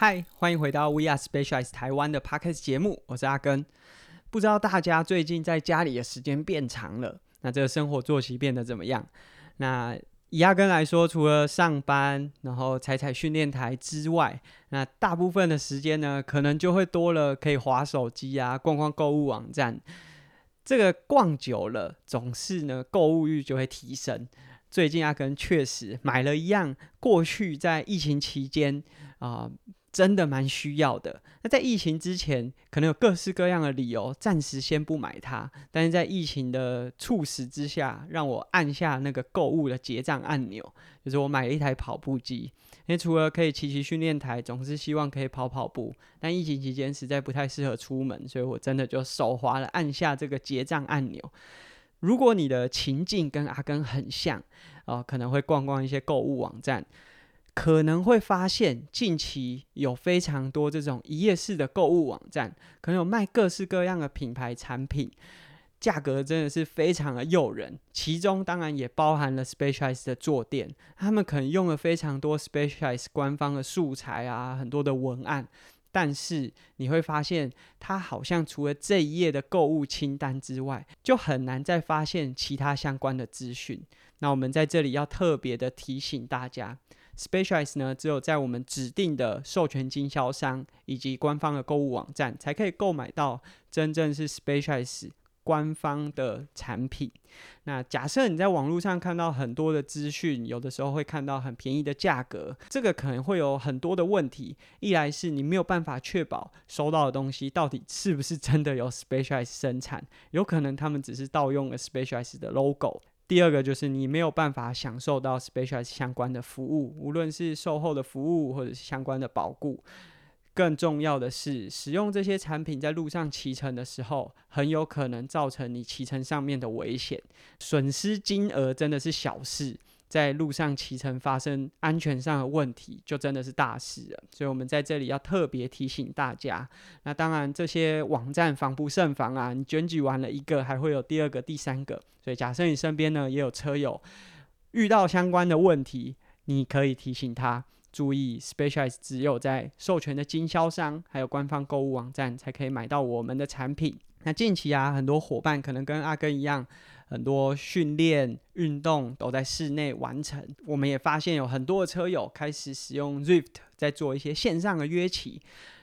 嗨，欢迎回到 We Are Specialized 台湾的 Podcast 节目，我是阿根。不知道大家最近在家里的时间变长了，那这个生活作息变得怎么样？那以阿根来说，除了上班，然后踩踩训练台之外，那大部分的时间呢，可能就会多了可以划手机啊，逛逛购物网站。这个逛久了，总是呢购物欲就会提升。最近阿根确实买了一样，过去在疫情期间啊。真的蛮需要的。那在疫情之前，可能有各式各样的理由，暂时先不买它。但是在疫情的促使之下，让我按下那个购物的结账按钮，就是我买了一台跑步机。因为除了可以骑骑训练台，总是希望可以跑跑步。但疫情期间实在不太适合出门，所以我真的就手滑了按下这个结账按钮。如果你的情境跟阿根很像，哦，可能会逛逛一些购物网站。可能会发现近期有非常多这种一页式的购物网站，可能有卖各式各样的品牌产品，价格真的是非常的诱人。其中当然也包含了 Specialized 的坐垫，他们可能用了非常多 Specialized 官方的素材啊，很多的文案，但是你会发现，它好像除了这一页的购物清单之外，就很难再发现其他相关的资讯。那我们在这里要特别的提醒大家。Specialize 呢，只有在我们指定的授权经销商以及官方的购物网站，才可以购买到真正是 Specialize 官方的产品。那假设你在网络上看到很多的资讯，有的时候会看到很便宜的价格，这个可能会有很多的问题。一来是你没有办法确保收到的东西到底是不是真的由 Specialized 生产，有可能他们只是盗用了 Specialize 的 logo。第二个就是你没有办法享受到 Specialized 相关的服务，无论是售后的服务或者是相关的保固。更重要的是，使用这些产品在路上骑乘的时候，很有可能造成你骑乘上面的危险，损失金额真的是小事。在路上骑乘发生安全上的问题，就真的是大事了。所以，我们在这里要特别提醒大家。那当然，这些网站防不胜防啊！你卷举完了一个，还会有第二个、第三个。所以，假设你身边呢也有车友遇到相关的问题，你可以提醒他注意，Specialize 只有在授权的经销商还有官方购物网站才可以买到我们的产品。那近期啊，很多伙伴可能跟阿根一样。很多训练运动都在室内完成。我们也发现有很多的车友开始使用 Rift 在做一些线上的约骑。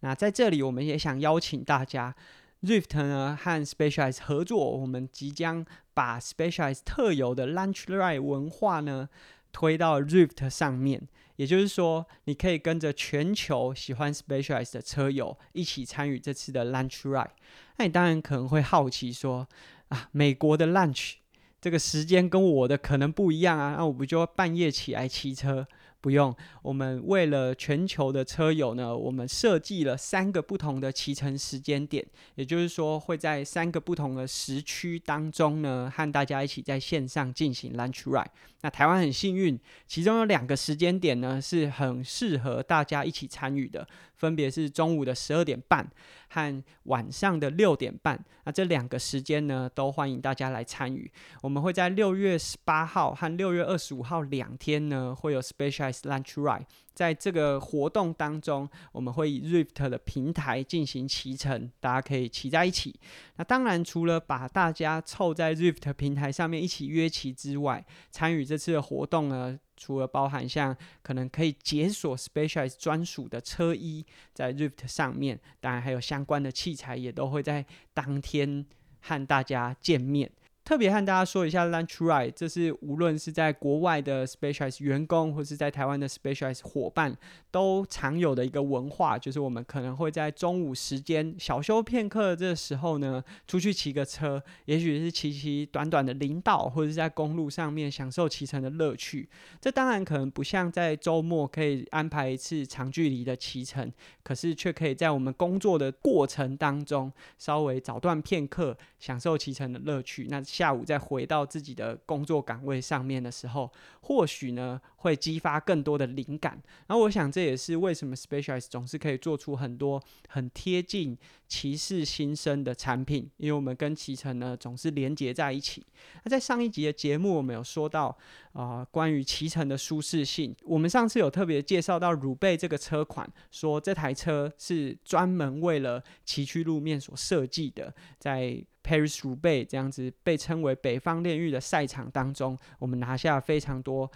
那在这里，我们也想邀请大家，Rift 呢和 Specialized 合作，我们即将把 Specialized 特有的 Lunch Ride 文化呢推到 Rift 上面。也就是说，你可以跟着全球喜欢 Specialized 的车友一起参与这次的 Lunch Ride。那你当然可能会好奇说。啊，美国的 lunch 这个时间跟我的可能不一样啊，那我不就半夜起来骑车？不用，我们为了全球的车友呢，我们设计了三个不同的骑乘时间点，也就是说会在三个不同的时区当中呢，和大家一起在线上进行 lunch ride。那台湾很幸运，其中有两个时间点呢是很适合大家一起参与的。分别是中午的十二点半和晚上的六点半，那这两个时间呢，都欢迎大家来参与。我们会在六月十八号和六月二十五号两天呢，会有 Specialized Lunch Ride。在这个活动当中，我们会以 Rift 的平台进行骑乘，大家可以骑在一起。那当然，除了把大家凑在 Rift 平台上面一起约骑之外，参与这次的活动呢，除了包含像可能可以解锁 Specialized 专属的车衣在 Rift 上面，当然还有相关的器材也都会在当天和大家见面。特别和大家说一下，Lunch Ride，这是无论是在国外的 Specialized 员工，或是在台湾的 Specialized 伙伴，都常有的一个文化，就是我们可能会在中午时间小休片刻这时候呢，出去骑个车，也许是骑骑短短的林道，或者是在公路上面享受骑乘的乐趣。这当然可能不像在周末可以安排一次长距离的骑乘，可是却可以在我们工作的过程当中，稍微早段片刻享受骑乘的乐趣。那下午再回到自己的工作岗位上面的时候，或许呢会激发更多的灵感。然后我想这也是为什么 Specialized 总是可以做出很多很贴近骑士心声的产品，因为我们跟骑乘呢总是连接在一起。那在上一集的节目，我们有说到啊关于骑乘的舒适性，我们上次有特别介绍到乳贝这个车款，说这台车是专门为了崎岖路面所设计的，在 Paris 乳贝这样子被称为北方炼狱的赛场当中，我们拿下非常多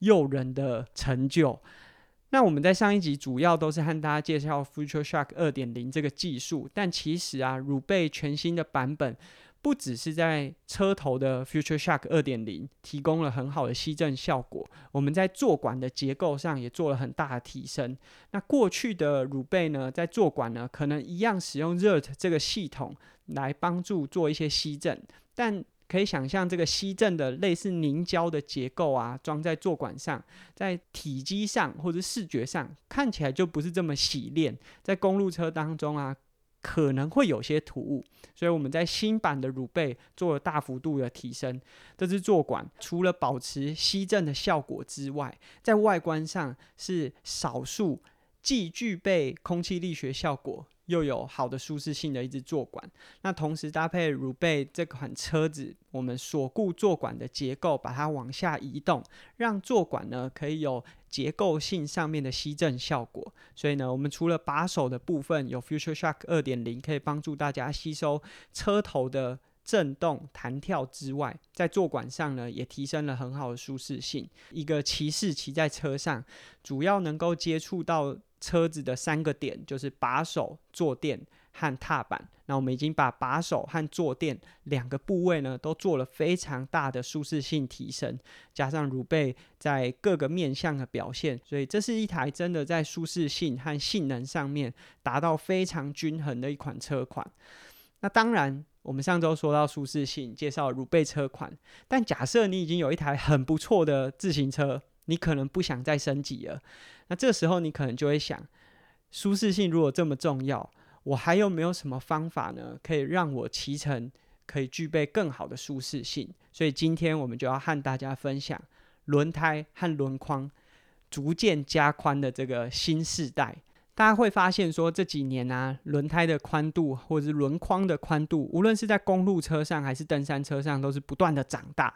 诱人的成就。那我们在上一集主要都是和大家介绍 Future Shock 二点零这个技术，但其实啊，乳贝全新的版本不只是在车头的 Future Shock 二点零提供了很好的吸震效果，我们在坐管的结构上也做了很大的提升。那过去的乳贝呢，在坐管呢，可能一样使用 RERT 这个系统来帮助做一些吸震，但可以想象，这个吸震的类似凝胶的结构啊，装在坐管上，在体积上或者视觉上看起来就不是这么洗练，在公路车当中啊，可能会有些突兀。所以我们在新版的乳贝做了大幅度的提升。这支坐管除了保持吸震的效果之外，在外观上是少数既具备空气力学效果。又有好的舒适性的一支坐管，那同时搭配乳贝这款车子，我们锁固坐管的结构，把它往下移动，让坐管呢可以有结构性上面的吸震效果。所以呢，我们除了把手的部分有 Future Shock 二点零，可以帮助大家吸收车头的震动弹跳之外，在坐管上呢也提升了很好的舒适性。一个骑士骑在车上，主要能够接触到。车子的三个点就是把手、坐垫和踏板。那我们已经把把手和坐垫两个部位呢，都做了非常大的舒适性提升，加上乳贝在各个面向的表现，所以这是一台真的在舒适性和性能上面达到非常均衡的一款车款。那当然，我们上周说到舒适性，介绍乳贝车款，但假设你已经有一台很不错的自行车。你可能不想再升级了，那这时候你可能就会想，舒适性如果这么重要，我还有没有什么方法呢，可以让我骑乘可以具备更好的舒适性？所以今天我们就要和大家分享轮胎和轮框逐渐加宽的这个新时代。大家会发现说这几年啊，轮胎的宽度或者是轮框的宽度，无论是在公路车上还是登山车上，都是不断的长大。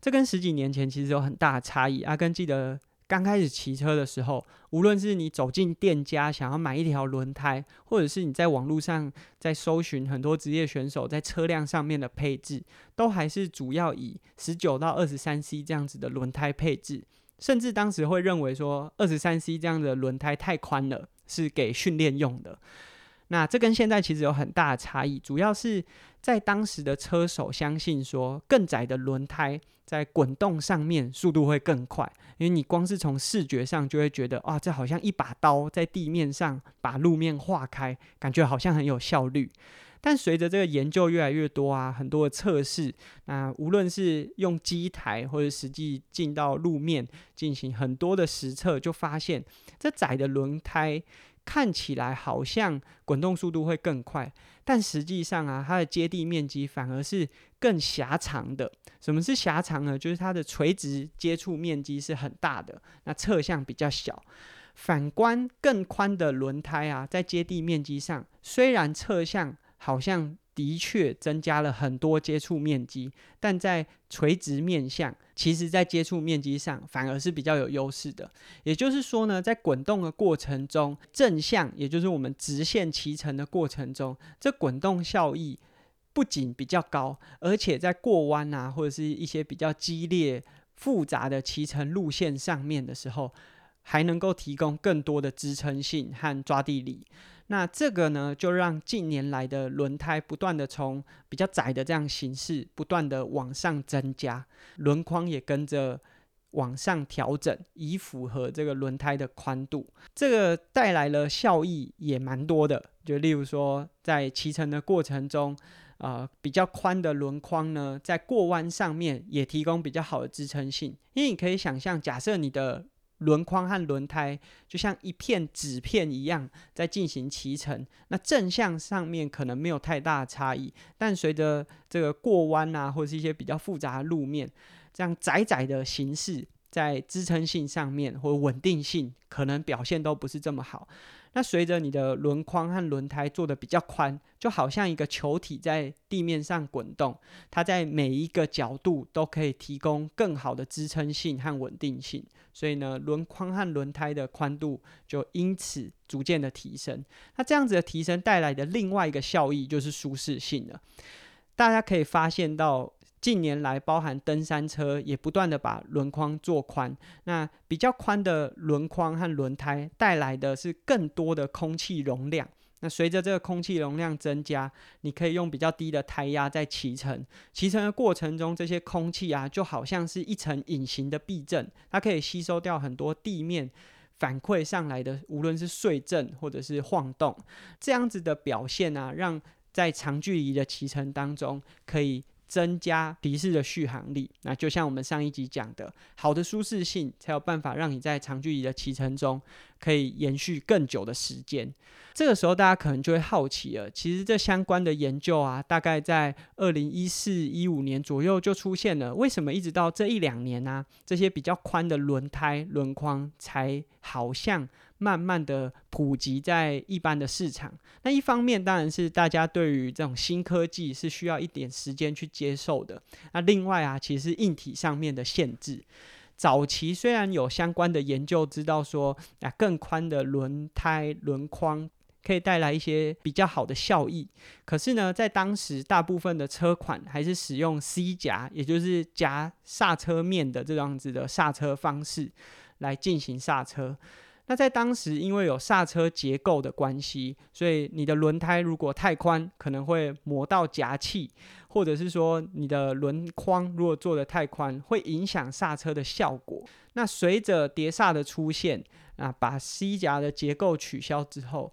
这跟十几年前其实有很大的差异。阿根记得刚开始骑车的时候，无论是你走进店家想要买一条轮胎，或者是你在网络上在搜寻很多职业选手在车辆上面的配置，都还是主要以十九到二十三 C 这样子的轮胎配置。甚至当时会认为说，二十三 C 这样的轮胎太宽了，是给训练用的。那这跟现在其实有很大的差异，主要是在当时的车手相信说，更窄的轮胎在滚动上面速度会更快，因为你光是从视觉上就会觉得，哇，这好像一把刀在地面上把路面划开，感觉好像很有效率。但随着这个研究越来越多啊，很多的测试，那无论是用机台或者实际进到路面进行很多的实测，就发现这窄的轮胎。看起来好像滚动速度会更快，但实际上啊，它的接地面积反而是更狭长的。什么是狭长呢？就是它的垂直接触面积是很大的，那侧向比较小。反观更宽的轮胎啊，在接地面积上，虽然侧向好像。的确增加了很多接触面积，但在垂直面向，其实在接触面积上反而是比较有优势的。也就是说呢，在滚动的过程中，正向也就是我们直线骑乘的过程中，这滚动效益不仅比较高，而且在过弯啊或者是一些比较激烈复杂的骑乘路线上面的时候，还能够提供更多的支撑性和抓地力。那这个呢，就让近年来的轮胎不断的从比较窄的这样形式，不断的往上增加，轮框也跟着往上调整，以符合这个轮胎的宽度。这个带来了效益也蛮多的，就例如说在骑乘的过程中，呃，比较宽的轮框呢，在过弯上面也提供比较好的支撑性。因为你可以想象，假设你的轮框和轮胎就像一片纸片一样在进行骑乘。那正向上面可能没有太大的差异，但随着这个过弯啊，或者是一些比较复杂的路面，这样窄窄的形式，在支撑性上面或稳定性可能表现都不是这么好。那随着你的轮框和轮胎做的比较宽，就好像一个球体在地面上滚动，它在每一个角度都可以提供更好的支撑性和稳定性，所以呢，轮框和轮胎的宽度就因此逐渐的提升。那这样子的提升带来的另外一个效益就是舒适性了。大家可以发现到。近年来，包含登山车也不断的把轮框做宽。那比较宽的轮框和轮胎带来的是更多的空气容量。那随着这个空气容量增加，你可以用比较低的胎压在骑乘。骑乘的过程中，这些空气啊，就好像是一层隐形的避震，它可以吸收掉很多地面反馈上来的，无论是碎震或者是晃动。这样子的表现啊，让在长距离的骑乘当中可以。增加皮式的续航力，那就像我们上一集讲的，好的舒适性才有办法让你在长距离的骑乘中可以延续更久的时间。这个时候，大家可能就会好奇了，其实这相关的研究啊，大概在二零一四一五年左右就出现了，为什么一直到这一两年呢？这些比较宽的轮胎轮框才好像。慢慢的普及在一般的市场，那一方面当然是大家对于这种新科技是需要一点时间去接受的。那另外啊，其实硬体上面的限制，早期虽然有相关的研究知道说啊，更宽的轮胎轮框可以带来一些比较好的效益，可是呢，在当时大部分的车款还是使用 C 夹，也就是夹刹车面的这样子的刹车方式来进行刹车。那在当时，因为有刹车结构的关系，所以你的轮胎如果太宽，可能会磨到夹器，或者是说你的轮框如果做的太宽，会影响刹车的效果。那随着碟刹的出现，啊，把 C 夹的结构取消之后，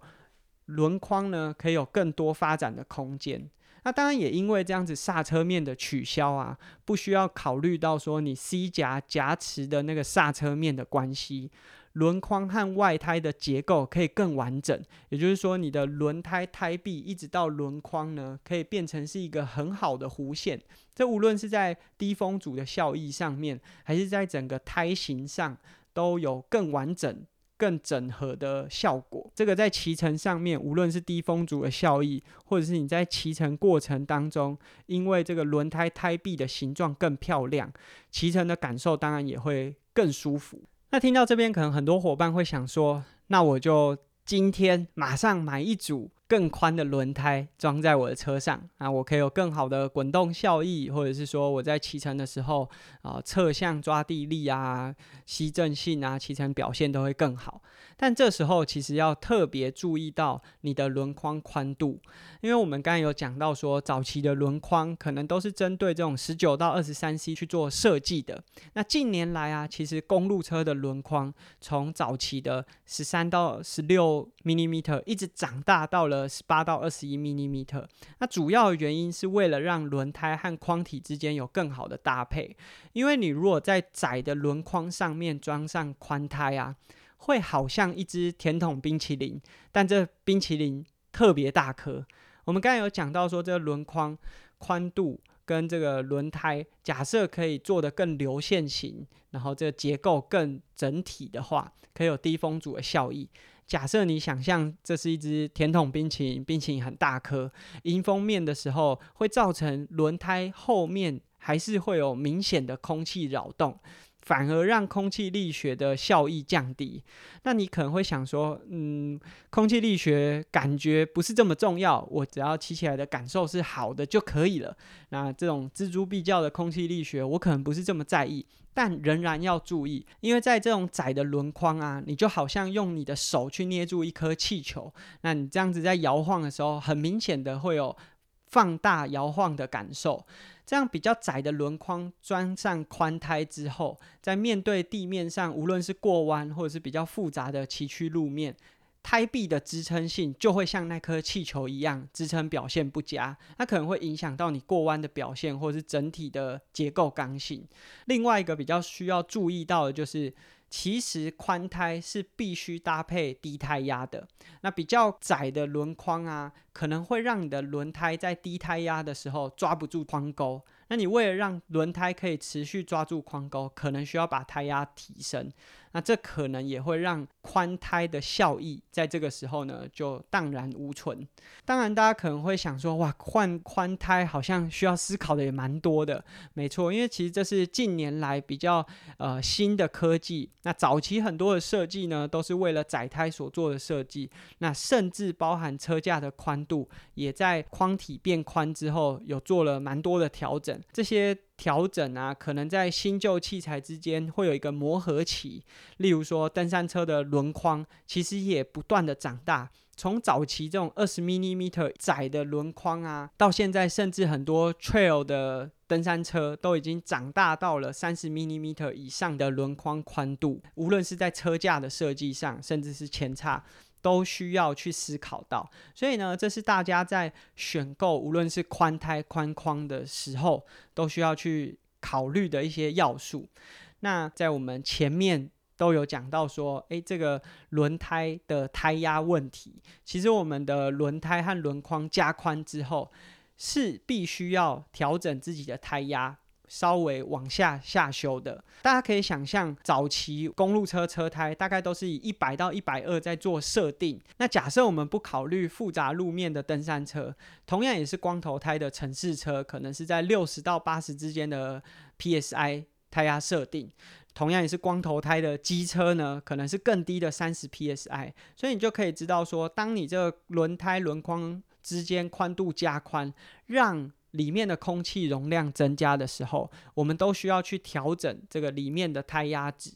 轮框呢可以有更多发展的空间。那当然也因为这样子刹车面的取消啊，不需要考虑到说你 C 夹夹持的那个刹车面的关系。轮框和外胎的结构可以更完整，也就是说，你的轮胎胎壁一直到轮框呢，可以变成是一个很好的弧线。这无论是在低风阻的效益上面，还是在整个胎型上，都有更完整、更整合的效果。这个在骑乘上面，无论是低风阻的效益，或者是你在骑乘过程当中，因为这个轮胎胎壁的形状更漂亮，骑乘的感受当然也会更舒服。那听到这边，可能很多伙伴会想说：“那我就今天马上买一组更宽的轮胎装在我的车上，啊，我可以有更好的滚动效益，或者是说我在骑乘的时候啊，侧向抓地力啊、吸震性啊，骑乘表现都会更好。”但这时候其实要特别注意到你的轮框宽度，因为我们刚才有讲到说，早期的轮框可能都是针对这种十九到二十三 C 去做设计的。那近年来啊，其实公路车的轮框从早期的十三到十六 millimeter 一直长大到了十八到二十一 millimeter。那主要的原因是为了让轮胎和框体之间有更好的搭配，因为你如果在窄的轮框上面装上宽胎啊。会好像一只甜筒冰淇淋，但这冰淇淋特别大颗。我们刚才有讲到说，这个轮框宽度跟这个轮胎，假设可以做的更流线型，然后这个结构更整体的话，可以有低风阻的效益。假设你想象这是一只甜筒冰淇淋，冰淇淋很大颗，迎风面的时候会造成轮胎后面还是会有明显的空气扰动。反而让空气力学的效益降低。那你可能会想说，嗯，空气力学感觉不是这么重要，我只要骑起来的感受是好的就可以了。那这种锱铢必较的空气力学，我可能不是这么在意，但仍然要注意，因为在这种窄的轮框啊，你就好像用你的手去捏住一颗气球，那你这样子在摇晃的时候，很明显的会有放大摇晃的感受。这样比较窄的轮框装上宽胎之后，在面对地面上，无论是过弯或者是比较复杂的崎岖路面，胎壁的支撑性就会像那颗气球一样，支撑表现不佳，那可能会影响到你过弯的表现，或是整体的结构刚性。另外一个比较需要注意到的就是。其实宽胎是必须搭配低胎压的。那比较窄的轮框啊，可能会让你的轮胎在低胎压的时候抓不住框钩。那你为了让轮胎可以持续抓住框钩，可能需要把胎压提升。那这可能也会让宽胎的效益在这个时候呢就荡然无存。当然，大家可能会想说，哇，换宽胎好像需要思考的也蛮多的。没错，因为其实这是近年来比较呃新的科技。那早期很多的设计呢，都是为了窄胎所做的设计。那甚至包含车架的宽度，也在框体变宽之后，有做了蛮多的调整。这些调整啊，可能在新旧器材之间会有一个磨合期。例如说，登山车的轮框其实也不断的长大，从早期这种二十 mm 窄的轮框啊，到现在甚至很多 trail 的登山车都已经长大到了三十 mm 以上的轮框宽度。无论是在车架的设计上，甚至是前叉，都需要去思考到。所以呢，这是大家在选购无论是宽胎宽框的时候，都需要去考虑的一些要素。那在我们前面。都有讲到说，诶，这个轮胎的胎压问题，其实我们的轮胎和轮框加宽之后，是必须要调整自己的胎压，稍微往下下修的。大家可以想象，早期公路车车胎大概都是以一百到一百二在做设定。那假设我们不考虑复杂路面的登山车，同样也是光头胎的城市车，可能是在六十到八十之间的 PSI 胎压设定。同样也是光头胎的机车呢，可能是更低的三十 psi，所以你就可以知道说，当你这个轮胎轮框之间宽度加宽，让里面的空气容量增加的时候，我们都需要去调整这个里面的胎压值，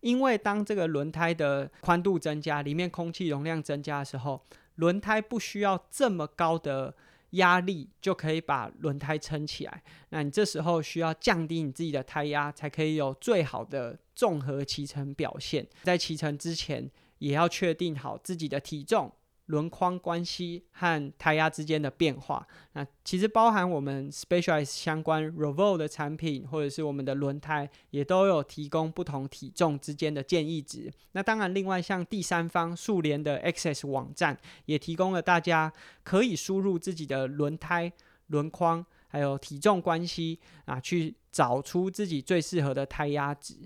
因为当这个轮胎的宽度增加，里面空气容量增加的时候，轮胎不需要这么高的。压力就可以把轮胎撑起来，那你这时候需要降低你自己的胎压，才可以有最好的综合骑乘表现。在骑乘之前，也要确定好自己的体重。轮框关系和胎压之间的变化，那其实包含我们 specialize 相关 r e v o l 的产品，或者是我们的轮胎，也都有提供不同体重之间的建议值。那当然，另外像第三方速联的 Access 网站，也提供了大家可以输入自己的轮胎、轮框还有体重关系啊，去找出自己最适合的胎压值。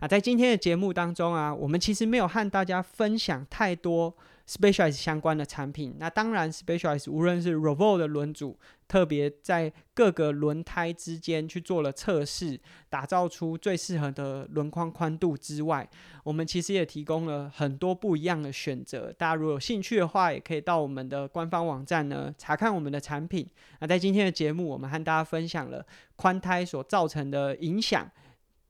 啊，在今天的节目当中啊，我们其实没有和大家分享太多。Specialized 相关的产品，那当然 Specialized 无论是 Revo 的轮组，特别在各个轮胎之间去做了测试，打造出最适合的轮框宽度之外，我们其实也提供了很多不一样的选择。大家如果有兴趣的话，也可以到我们的官方网站呢查看我们的产品。那在今天的节目，我们和大家分享了宽胎所造成的影响，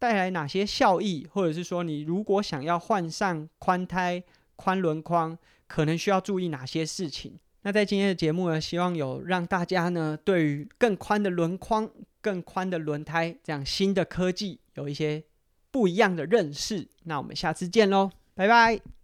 带来哪些效益，或者是说你如果想要换上宽胎、宽轮框。可能需要注意哪些事情？那在今天的节目呢，希望有让大家呢对于更宽的轮框、更宽的轮胎这样新的科技有一些不一样的认识。那我们下次见喽，拜拜。